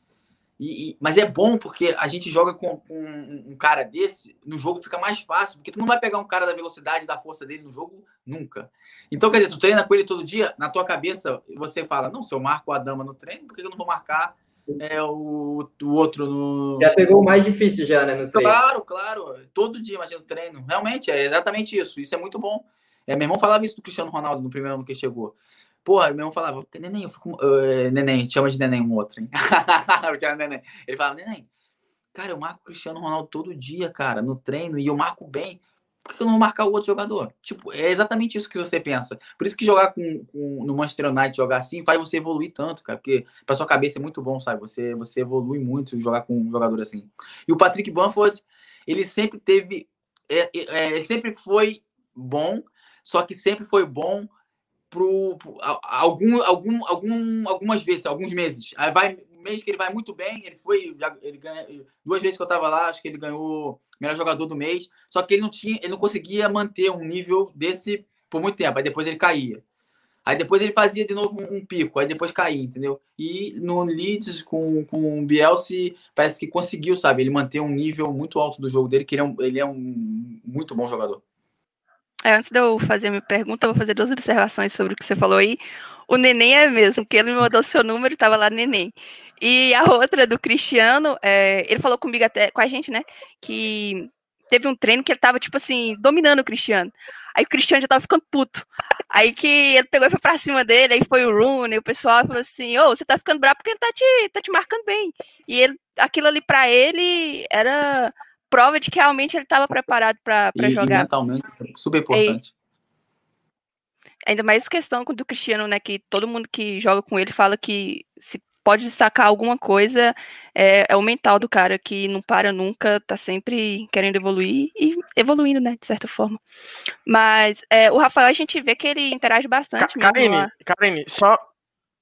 E, e, mas é bom porque a gente joga com, com, um cara desse, no jogo fica mais fácil, porque tu não vai pegar um cara da velocidade, da força dele no jogo nunca. Então, quer dizer, tu treina com ele todo dia, na tua cabeça você fala: não, se eu marco a dama no treino, por que eu não vou marcar é, o, o outro no. Já pegou o mais difícil, já, né? No treino. Claro, claro. Todo dia, imagina o treino. Realmente, é exatamente isso. Isso é muito bom. É, meu irmão falava isso do Cristiano Ronaldo no primeiro ano que chegou. Pô, meu irmão falava, neném, eu fico. Uh, neném, chama de neném um outro, hein? neném. Ele falava, neném, cara, eu marco o Cristiano Ronaldo todo dia, cara, no treino, e eu marco bem por que eu não vou marcar o outro jogador? Tipo, é exatamente isso que você pensa. Por isso que jogar com, com no Manchester United, jogar assim, faz você evoluir tanto, cara. Porque pra sua cabeça é muito bom, sabe? Você, você evolui muito jogar com um jogador assim. E o Patrick Bamford, ele sempre teve. É, é, ele sempre foi bom, só que sempre foi bom pro, pro algum, algum, algum, algumas vezes, alguns meses. Aí vai mês que ele vai muito bem, ele foi, ele ganha, duas vezes que eu tava lá, acho que ele ganhou melhor jogador do mês, só que ele não tinha, ele não conseguia manter um nível desse por muito tempo, aí depois ele caía. Aí depois ele fazia de novo um, um pico, aí depois caía, entendeu? E no Leeds com, com o Bielsa parece que conseguiu, sabe? Ele manter um nível muito alto do jogo dele, que ele é um, ele é um muito bom jogador. É, antes de eu fazer a minha pergunta, eu vou fazer duas observações sobre o que você falou aí. O Neném é mesmo, porque ele me mandou seu número e estava lá Neném. E a outra do Cristiano, é, ele falou comigo até, com a gente, né, que teve um treino que ele tava, tipo assim, dominando o Cristiano. Aí o Cristiano já tava ficando puto. Aí que ele pegou e foi pra cima dele, aí foi o Rooney, o pessoal falou assim, ô, oh, você tá ficando bravo porque ele tá te, tá te marcando bem. E ele, aquilo ali pra ele era prova de que realmente ele estava preparado para jogar. E mentalmente, super importante. E, ainda mais questão do Cristiano, né? Que todo mundo que joga com ele fala que se pode destacar alguma coisa é, é, o mental do cara que não para nunca, tá sempre querendo evoluir e evoluindo, né, de certa forma. Mas é, o Rafael a gente vê que ele interage bastante. Ka Karine, Karine, só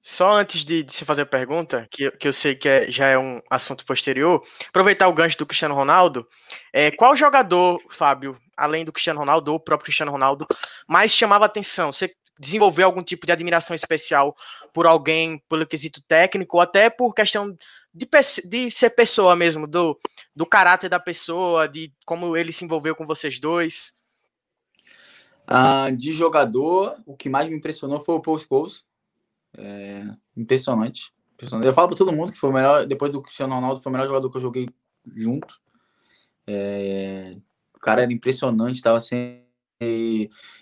só antes de, se fazer a pergunta, que, que eu sei que é, já é um assunto posterior, aproveitar o gancho do Cristiano Ronaldo. É, qual jogador, Fábio, além do Cristiano Ronaldo, ou o próprio Cristiano Ronaldo, mais chamava atenção? Você desenvolveu algum tipo de admiração especial por alguém, pelo quesito técnico, ou até por questão de, de ser pessoa mesmo, do, do caráter da pessoa, de como ele se envolveu com vocês dois? Ah, de jogador, o que mais me impressionou foi o Paul Scholes é, impressionante, impressionante. Eu falo para todo mundo que foi o melhor, depois do Cristiano Ronaldo, foi o melhor jogador que eu joguei junto. É, o cara era impressionante, estava sem.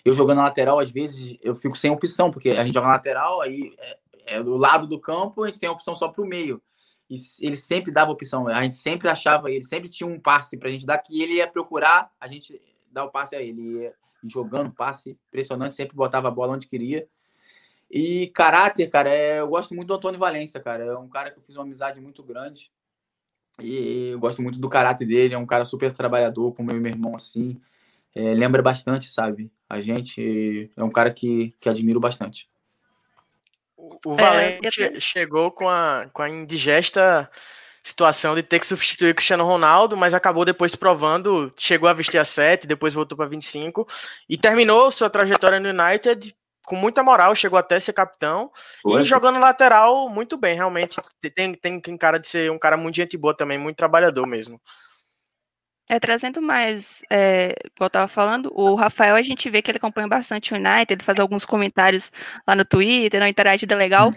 Eu jogando na lateral, às vezes eu fico sem opção, porque a gente joga na lateral, aí é, é do lado do campo, a gente tem opção só para o meio. E ele sempre dava opção, a gente sempre achava, ele sempre tinha um passe para a gente dar que ele ia procurar, a gente dar o passe a ele. Ia jogando passe impressionante, sempre botava a bola onde queria. E caráter, cara, é, eu gosto muito do Antônio Valência, cara. É um cara que eu fiz uma amizade muito grande. E eu gosto muito do caráter dele. É um cara super trabalhador, como eu e meu irmão, assim. É, lembra bastante, sabe? A gente é um cara que, que admiro bastante. O Valente é, chegou com a, com a indigesta situação de ter que substituir o Cristiano Ronaldo, mas acabou depois provando, chegou a vestir a 7, depois voltou para 25 e terminou sua trajetória no United com muita moral, chegou até ser capitão e jogando lateral muito bem, realmente. Tem, tem, tem cara de ser um cara muito gente boa também, muito trabalhador mesmo. É, trazendo mais, é, como eu tava falando, o Rafael, a gente vê que ele acompanha bastante o United, ele faz alguns comentários lá no Twitter, uma interagida legal.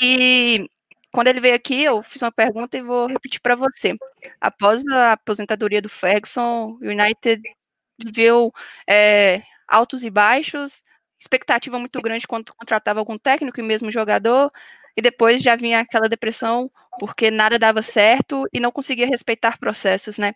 E quando ele veio aqui, eu fiz uma pergunta e vou repetir para você. Após a aposentadoria do Ferguson, o United viveu é, altos e baixos, expectativa muito grande quando contratava algum técnico e mesmo jogador, e depois já vinha aquela depressão porque nada dava certo e não conseguia respeitar processos, né?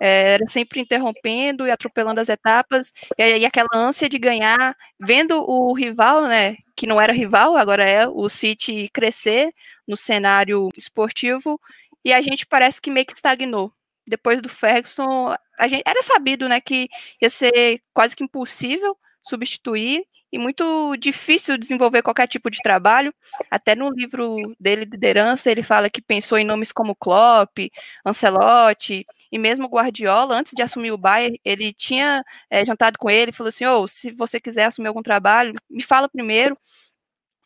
É, era sempre interrompendo e atropelando as etapas, e aí aquela ânsia de ganhar, vendo o rival, né, que não era rival, agora é o City crescer no cenário esportivo, e a gente parece que meio que estagnou. Depois do Ferguson, a gente era sabido, né, que ia ser quase que impossível substituir e muito difícil desenvolver qualquer tipo de trabalho. Até no livro dele, Liderança, ele fala que pensou em nomes como Klopp, Ancelotti e mesmo Guardiola. Antes de assumir o Bayern, ele tinha é, jantado com ele e falou assim: oh, se você quiser assumir algum trabalho, me fala primeiro.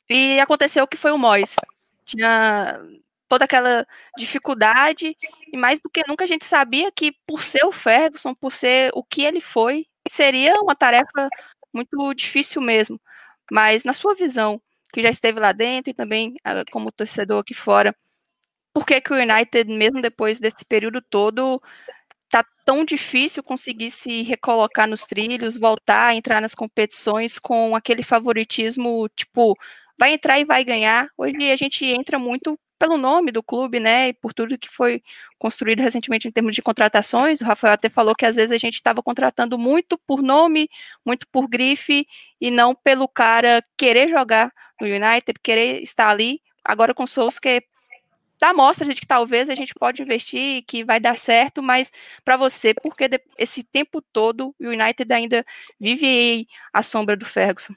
E aconteceu que foi o Mois. Tinha toda aquela dificuldade, e mais do que nunca a gente sabia que, por ser o Ferguson, por ser o que ele foi, seria uma tarefa muito difícil mesmo. Mas na sua visão, que já esteve lá dentro e também ah, como torcedor aqui fora, por que, que o United, mesmo depois desse período todo, tá tão difícil conseguir se recolocar nos trilhos, voltar a entrar nas competições com aquele favoritismo, tipo, vai entrar e vai ganhar. Hoje a gente entra muito pelo nome do clube, né, e por tudo que foi construído recentemente em termos de contratações. O Rafael até falou que às vezes a gente estava contratando muito por nome, muito por grife, e não pelo cara querer jogar no United, querer estar ali. Agora com o Solskjaer dá mostra de que talvez a gente pode investir, que vai dar certo, mas para você, porque esse tempo todo o United ainda vive a sombra do Ferguson?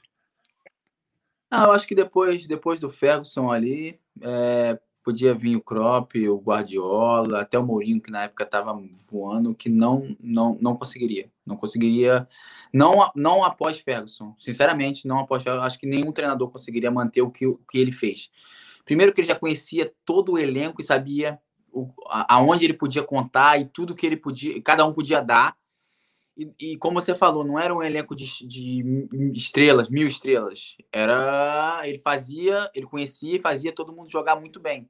Ah, eu acho que depois, depois do Ferguson ali, é, podia vir o Kropp, o Guardiola, até o Mourinho, que na época estava voando, que não, não, não conseguiria. Não conseguiria, não, não após Ferguson. Sinceramente, não após Ferguson. Acho que nenhum treinador conseguiria manter o que, o que ele fez. Primeiro que ele já conhecia todo o elenco e sabia o, aonde ele podia contar e tudo que ele podia, cada um podia dar. E, e, como você falou, não era um elenco de, de, estrelas, mil estrelas. Era. Ele fazia, ele conhecia e fazia todo mundo jogar muito bem.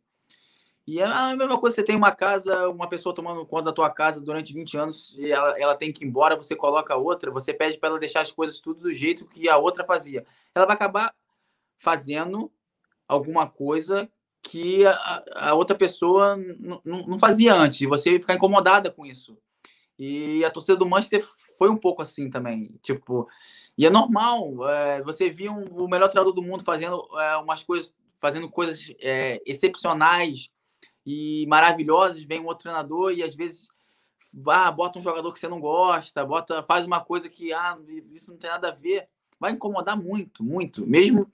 E é a mesma coisa, você tem uma casa, uma pessoa tomando conta da tua casa durante 20 anos e ela, ela tem que ir embora, você coloca outra, você pede para ela deixar as coisas tudo do jeito que a outra fazia. Ela vai acabar fazendo alguma coisa que a, a outra pessoa não fazia antes, e você ficar incomodada com isso. E a torcida do Manchester foi um pouco assim também. Tipo, e é normal. É, você viu um, o melhor treinador do mundo fazendo é, umas coisas, fazendo coisas é, excepcionais e maravilhosas. Vem um outro treinador e às vezes bota um jogador que você não gosta, bota, faz uma coisa que ah, isso não tem nada a ver. Vai incomodar muito, muito. Mesmo,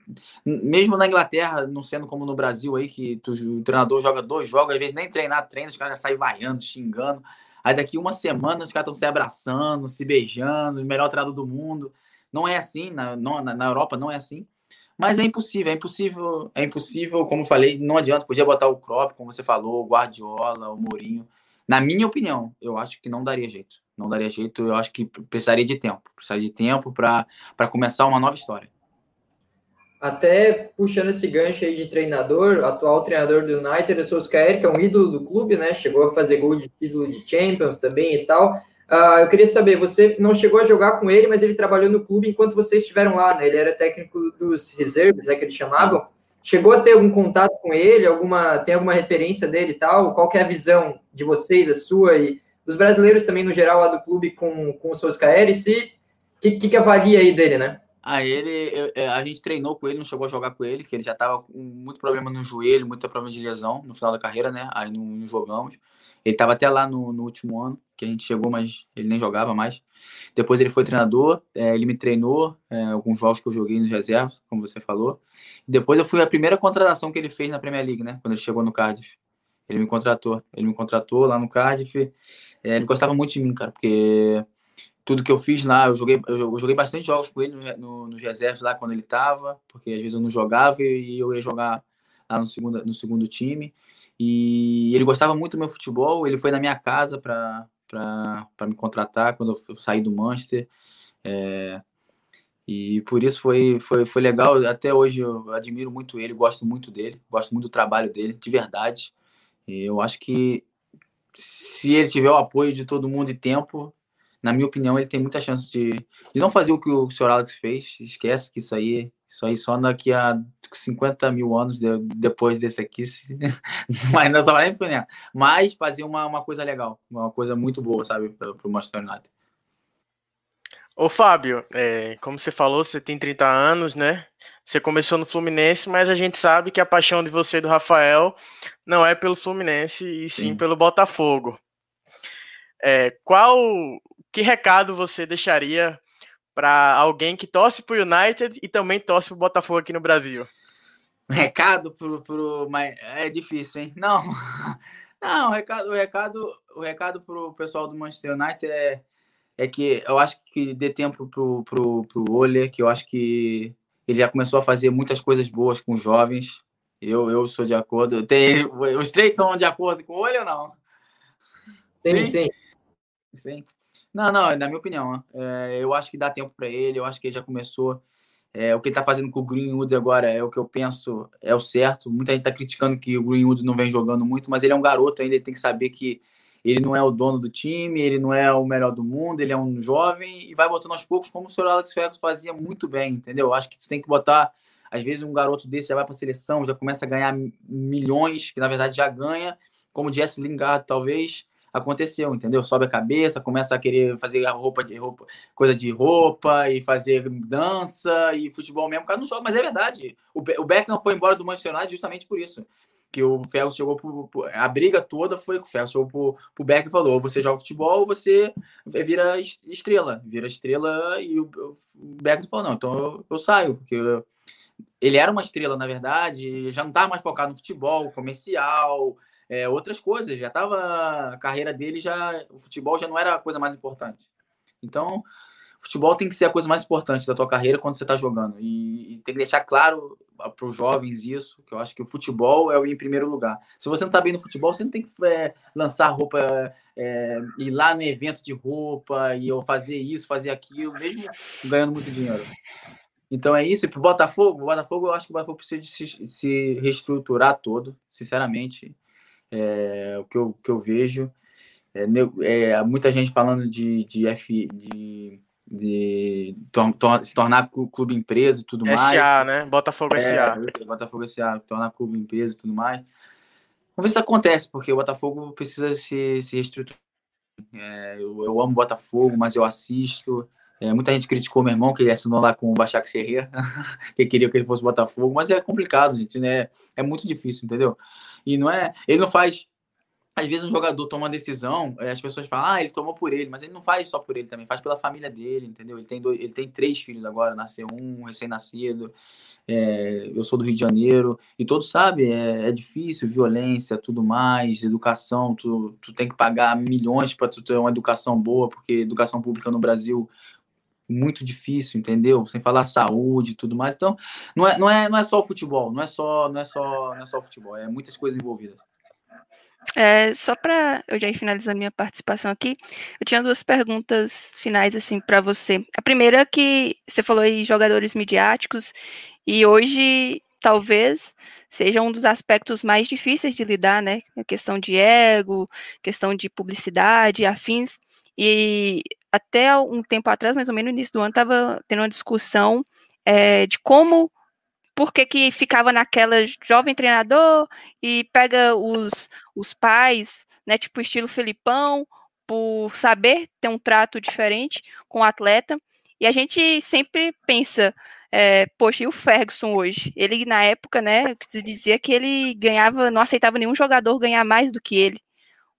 mesmo na Inglaterra, não sendo como no Brasil aí, que tu, o treinador joga dois jogos, às vezes nem treinar, treina, os caras saem vaiando, xingando. Aí daqui uma semana os caras estão se abraçando, se beijando, o melhor treinador do mundo. Não é assim, na, não, na, na Europa não é assim. Mas é impossível, é impossível, é impossível, como falei, não adianta, podia botar o Crop, como você falou, o Guardiola, o Mourinho. Na minha opinião, eu acho que não daria jeito. Não daria jeito, eu acho que precisaria de tempo. Precisaria de tempo para começar uma nova história. Até puxando esse gancho aí de treinador, atual treinador do United, o Solskjaer, que é um ídolo do clube, né? Chegou a fazer gol de título de Champions também e tal. Uh, eu queria saber, você não chegou a jogar com ele, mas ele trabalhou no clube enquanto vocês estiveram lá, né? Ele era técnico dos reservas, né, que eles chamavam. Chegou a ter algum contato com ele? Alguma tem alguma referência dele e tal? Qual é a visão de vocês, a sua e dos brasileiros também no geral lá do clube com, com o Solskjaer? E se que, que, que avalia aí dele, né? Ah, ele, é, a gente treinou com ele, não chegou a jogar com ele, que ele já estava com muito problema no joelho, muito problema de lesão no final da carreira, né? Aí não, não jogamos. Ele estava até lá no, no, último ano, que a gente chegou, mas ele nem jogava mais. Depois ele foi treinador, é, ele me treinou, é, alguns jogos que eu joguei nos reservas, como você falou. Depois eu fui a primeira contratação que ele fez na Premier League, né? Quando ele chegou no Cardiff. Ele me contratou. Ele me contratou lá no Cardiff. É, ele gostava muito de mim, cara, porque tudo que eu fiz lá, eu joguei, eu joguei bastante jogos com ele no, no, nos reservas lá quando ele estava, porque às vezes eu não jogava e eu ia jogar lá no segundo, no segundo time. E ele gostava muito do meu futebol, ele foi na minha casa para me contratar quando eu saí do Manchester. É, e por isso foi, foi, foi legal. Até hoje eu admiro muito ele, gosto muito dele, gosto muito do trabalho dele, de verdade. E eu acho que se ele tiver o apoio de todo mundo e tempo, na minha opinião, ele tem muita chance de, de não fazer o que o Sr. Alex fez. Esquece que isso aí, isso aí só daqui a 50 mil anos de, depois desse aqui, mas não só vai Mas fazer uma, uma coisa legal, uma coisa muito boa, sabe, para o Manchester United. Ô Fábio, é, como você falou, você tem 30 anos, né? Você começou no Fluminense, mas a gente sabe que a paixão de você e do Rafael não é pelo Fluminense e sim, sim. pelo Botafogo. É, qual que recado você deixaria para alguém que torce para o United e também torce para o Botafogo aqui no Brasil? Recado pro, pro mas é difícil, hein? Não, não, o recado, o recado, o recado pro pessoal do Manchester United é, é que eu acho que dê tempo pro, pro, pro Ole, que eu acho que ele já começou a fazer muitas coisas boas com os jovens. Eu, eu sou de acordo. Tem, os três são de acordo com o Ole ou não? Sim, sim. sim. sim. Não, não, na minha opinião, é, eu acho que dá tempo para ele, eu acho que ele já começou. É, o que ele está fazendo com o Greenwood agora é o que eu penso é o certo. Muita gente está criticando que o Greenwood não vem jogando muito, mas ele é um garoto ainda, ele tem que saber que ele não é o dono do time, ele não é o melhor do mundo, ele é um jovem e vai botando aos poucos, como o senhor Alex Ferguson fazia muito bem, entendeu? Acho que você tem que botar, às vezes um garoto desse já vai para a seleção, já começa a ganhar milhões, que na verdade já ganha, como Jesse Lingard talvez, aconteceu, entendeu? Sobe a cabeça, começa a querer fazer a roupa de roupa, coisa de roupa e fazer dança e futebol mesmo, o cara não joga, mas é verdade. O, o Beckham foi embora do Manchester United justamente por isso. Que o Ferguson chegou pro, pro, a briga toda foi que o Ferguson chegou pro, pro Beckham e falou: ou você joga futebol ou você vira estrela, vira estrela e o, o Beckham falou: não, então eu, eu saio, porque eu, ele era uma estrela, na verdade, já não estava mais focado no futebol comercial, é, outras coisas. Já estava a carreira dele já, o futebol já não era a coisa mais importante. Então, futebol tem que ser a coisa mais importante da tua carreira quando você está jogando e, e, tem que deixar claro para os jovens isso, que eu acho que o futebol é o em primeiro lugar. Se você não está bem no futebol, você não tem que é, lançar roupa, é, ir lá no evento de roupa e eu fazer isso, fazer aquilo, mesmo ganhando muito dinheiro. Então é isso. E para o Botafogo, o Botafogo eu acho que o Botafogo precisa se, se reestruturar todo, sinceramente. É, o que eu, que eu vejo. É, é, muita gente falando de, de, F, de, de se tornar clube empresa e tudo SA, mais. SA, né? Botafogo é, SA. Botafogo SA, tornar clube empresa e tudo mais. Vamos ver se acontece, porque o Botafogo precisa se, se reestruturar. É, eu, eu, amo Botafogo, mas eu assisto. É, muita gente criticou meu irmão, que ele assinou lá com o Bachac Serrer, que queria que ele fosse Botafogo, mas é complicado, gente, né? É muito difícil, entendeu? E não é. Ele não faz. Às vezes um jogador toma uma decisão, as pessoas falam, ah, ele tomou por ele, mas ele não faz só por ele também, faz pela família dele, entendeu? Ele tem, dois, ele tem três filhos agora, nasceu um, recém-nascido. É, eu sou do Rio de Janeiro, e todos sabem, é, é, difícil, violência, tudo mais, educação, tu, tu tem que pagar milhões para tu ter uma educação boa, porque educação pública no Brasil muito difícil, entendeu? Sem falar saúde e tudo mais. Então, não é, não é, não é só o futebol, não é só, não é só, não é só o futebol, é muitas coisas envolvidas. É, só para eu já ir finalizando minha participação aqui, eu tinha duas perguntas finais assim para você. A primeira é que você falou aí jogadores midiáticos e hoje talvez seja um dos aspectos mais difíceis de lidar, né? A questão de ego, questão de publicidade, afins. E até um tempo atrás, mais ou menos no início do ano, estava tendo uma discussão é, de como, por que, que ficava naquela jovem treinador e pega os, os pais, né, tipo estilo Felipão, por saber ter um trato diferente com o atleta. E a gente sempre pensa, é, poxa, e o Ferguson hoje? Ele, na época, né, dizia que ele ganhava, não aceitava nenhum jogador ganhar mais do que ele.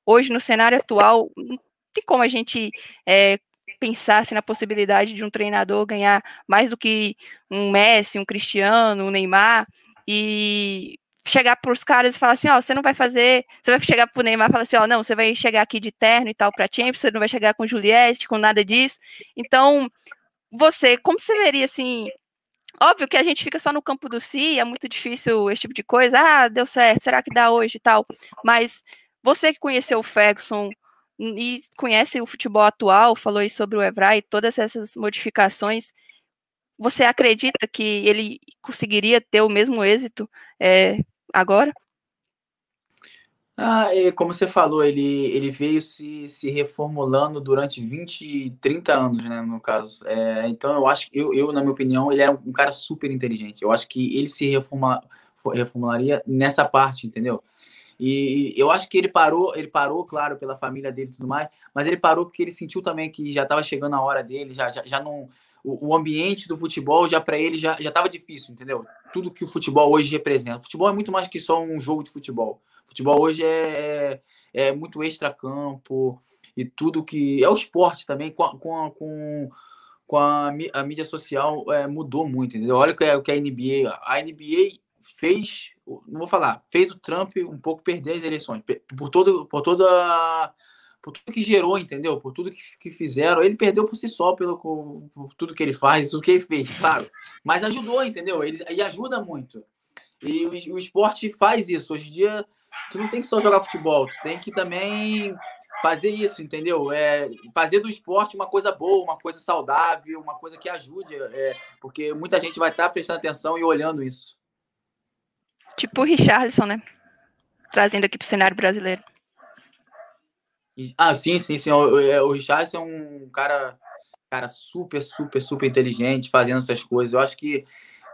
Hoje, no cenário atual, não tem como a gente é, pensasse na possibilidade de um treinador ganhar mais do que um Messi, um Cristiano, um Neymar e chegar para os caras e falar assim, ó, oh, você não vai fazer, você vai chegar para o Neymar e falar assim, ó, oh, não, você vai chegar aqui de terno e tal para Champions, você não vai chegar com Juliette, com nada disso. Então, você, como você veria assim, óbvio que a gente fica só no campo do si, é muito difícil esse tipo de coisa, ah, deu certo, será que dá hoje e tal, mas você que conheceu o Ferguson, e conhece o futebol atual, falou aí sobre o Evra e todas essas modificações. Você acredita que ele conseguiria ter o mesmo êxito é, agora? Ah, como você falou, ele, ele veio se, se reformulando durante 20, 30 anos, né, no caso. É, então, eu acho que, eu, eu, na minha opinião, ele é um cara super inteligente. Eu acho que ele se reforma, reformularia nessa parte, entendeu? E eu acho que ele parou, ele parou, claro, pela família dele e tudo mais, mas ele parou porque ele sentiu também que já estava chegando a hora dele, já, já, já não. O, ambiente do futebol já para ele já estava difícil, entendeu? Tudo que o futebol hoje representa. O futebol é muito mais que só um jogo de futebol. O futebol hoje é, é, é muito extra-campo e tudo que. É o esporte também, com, com, com com a, a mídia social é, mudou muito, entendeu? Olha o que, é, o que a NBA. A NBA fez não vou falar, fez o Trump um pouco perder as eleições, por todo, por toda, por tudo que gerou, entendeu? Por tudo que, que fizeram, ele perdeu por si só pelo por tudo que ele faz, tudo que ele fez, claro. Mas ajudou, entendeu? Ele, ele ajuda muito. E o, o esporte faz isso. Hoje em dia, tu não tem que só jogar futebol, tu tem que também fazer isso, entendeu? É, fazer do esporte uma coisa boa, uma coisa saudável, uma coisa que ajude, é, porque muita gente vai estar prestando atenção e olhando isso. Tipo o Richardson, né? Trazendo aqui para o cenário brasileiro. Ah, sim, sim, sim. O, é, o Richardson é um cara, cara super, super, super inteligente, fazendo essas coisas. Eu acho que,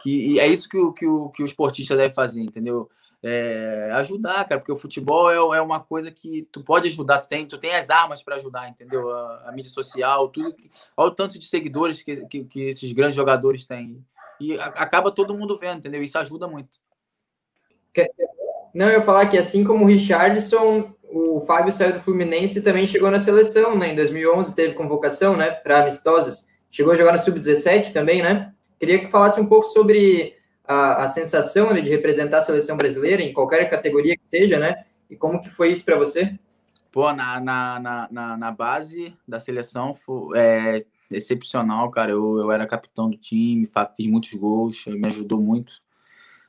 que é isso que o, que o, que o esportista deve fazer, entendeu? É, ajudar, cara, porque o futebol é, é uma coisa que tu pode ajudar, tu tem, tu tem as armas para ajudar, entendeu? A, a, mídia social, tudo. Olha o tanto de seguidores que, que, que esses grandes jogadores têm. E a, acaba todo mundo vendo, entendeu? Isso ajuda muito. Não, eu ia falar que assim como o Richardson, o Fábio saiu do Fluminense e também chegou na seleção, né? Em 2011 teve convocação, né? Para amistosos. Chegou a jogar no Sub-17 também, né? Queria que falasse um pouco sobre a, a sensação né, de representar a seleção brasileira em qualquer categoria que seja, né? E como que foi isso para você? Pô, na, na, na, na, base da seleção foi é, excepcional, cara. Eu, eu era capitão do time, fiz muitos gols, me ajudou muito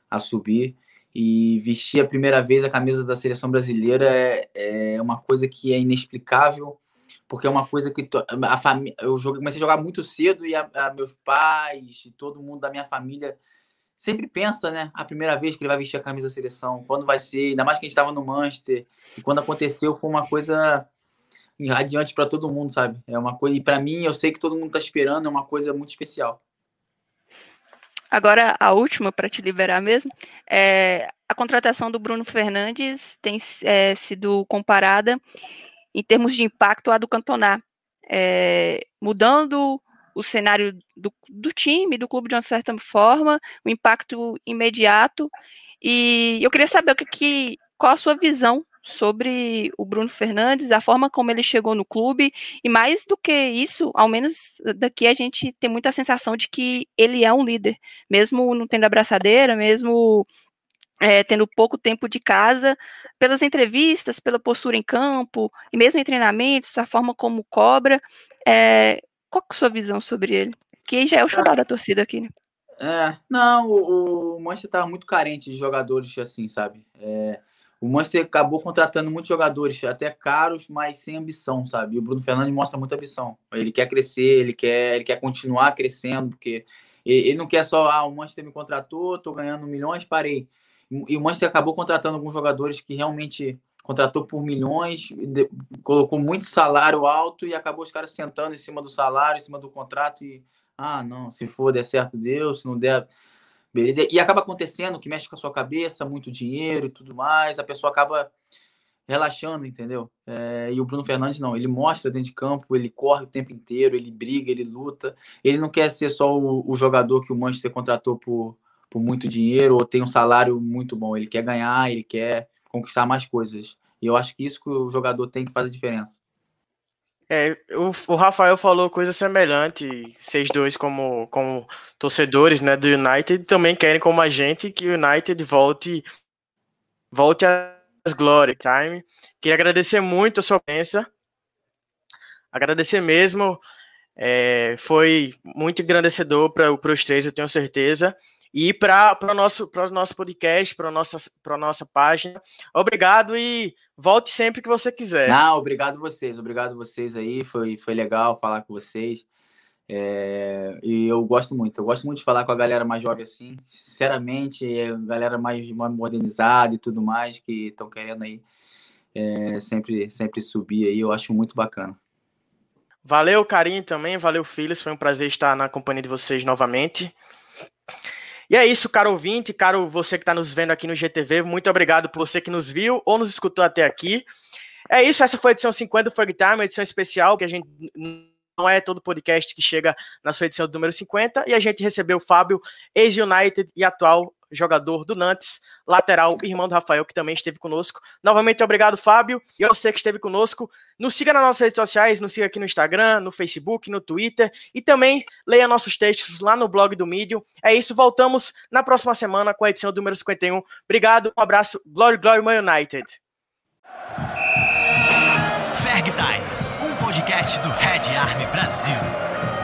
a subir e vestir a primeira vez a camisa da seleção brasileira é, é uma coisa que é inexplicável, porque é uma coisa que a família, eu joguei, comecei a jogar muito cedo e a, a meus pais e todo mundo da minha família sempre pensa, né? A primeira vez que ele vai vestir a camisa da seleção, quando vai ser, ainda mais que a gente estava no Manchester, e quando aconteceu foi uma coisa irradiante para todo mundo, sabe? É uma coisa, e para mim, eu sei que todo mundo tá esperando, é uma coisa muito especial. Agora, a última, para te liberar mesmo, é, a contratação do Bruno Fernandes tem é, sido comparada em termos de impacto à do Cantona, é, mudando o cenário do, do, time, do clube de uma certa forma, o impacto imediato. E eu queria saber o que, que qual a sua visão sobre o Bruno Fernandes, a forma como ele chegou no clube, e mais do que isso, ao menos daqui a gente tem muita sensação de que ele é um líder, mesmo não tendo abraçadeira, mesmo é, tendo pouco tempo de casa, pelas entrevistas, pela postura em campo, e mesmo em treinamentos, a forma como cobra. É, qual é a sua visão sobre ele? Que já é o xodó da torcida aqui, né? É, não, o, o Manchester estava muito carente de jogadores assim, sabe? É, o Manchester acabou contratando muitos jogadores, até caros, mas sem ambição, sabe? E o Bruno Fernandes mostra muita ambição. Ele quer crescer, ele quer, ele quer continuar crescendo, porque ele, não quer só, ah, o Manchester me contratou, tô ganhando milhões, parei. E o Manchester acabou contratando alguns jogadores que realmente contratou por milhões, colocou muito salário alto e acabou os caras sentando em cima do salário, em cima do contrato e, ah, não, se for der certo, Deus, se não der, Beleza? E acaba acontecendo que mexe com a sua cabeça, muito dinheiro e tudo mais, a pessoa acaba relaxando, entendeu? É, e o Bruno Fernandes não, ele mostra dentro de campo, ele corre o tempo inteiro, ele briga, ele luta. Ele não quer ser só o, o jogador que o Manchester contratou por, por muito dinheiro ou tem um salário muito bom. Ele quer ganhar, ele quer conquistar mais coisas. E eu acho que isso que o jogador tem que fazer diferença. É, o, o, Rafael falou coisa semelhante. Vocês dois, como, como torcedores né, do United, também querem, como a gente, que o United volte, volte às Glory Time. Queria agradecer muito a sua presença. Agradecer mesmo. É, foi muito engrandecedor para os três, eu tenho certeza e para o nosso, nosso podcast, para a nossa, nossa página. Obrigado e volte sempre que você quiser. Não, obrigado vocês, obrigado vocês aí, foi, foi legal falar com vocês. É, e eu gosto muito, eu gosto muito de falar com a galera mais jovem assim, sinceramente, a galera mais, mais modernizada e tudo mais, que estão querendo aí é, sempre, sempre subir aí, eu acho muito bacana. Valeu, carinho também, valeu, filhos, foi um prazer estar na companhia de vocês novamente. E é isso, caro ouvinte, caro você que está nos vendo aqui no GTV, muito obrigado por você que nos viu ou nos escutou até aqui. É isso, essa foi a edição 50 do Fug Time, edição especial que a gente não é todo podcast que chega na sua edição do número 50, e a gente recebeu o Fábio, ex-United e atual jogador do Nantes, lateral, irmão do Rafael, que também esteve conosco. Novamente, obrigado, Fábio, e você que esteve conosco. Nos siga nas nossas redes sociais, nos siga aqui no Instagram, no Facebook, no Twitter, e também leia nossos textos lá no blog do Medium. É isso, voltamos na próxima semana com a edição do número 51. Obrigado, um abraço, Glory, Glory, Man United. Ferg Time, um podcast do Red Army Brasil.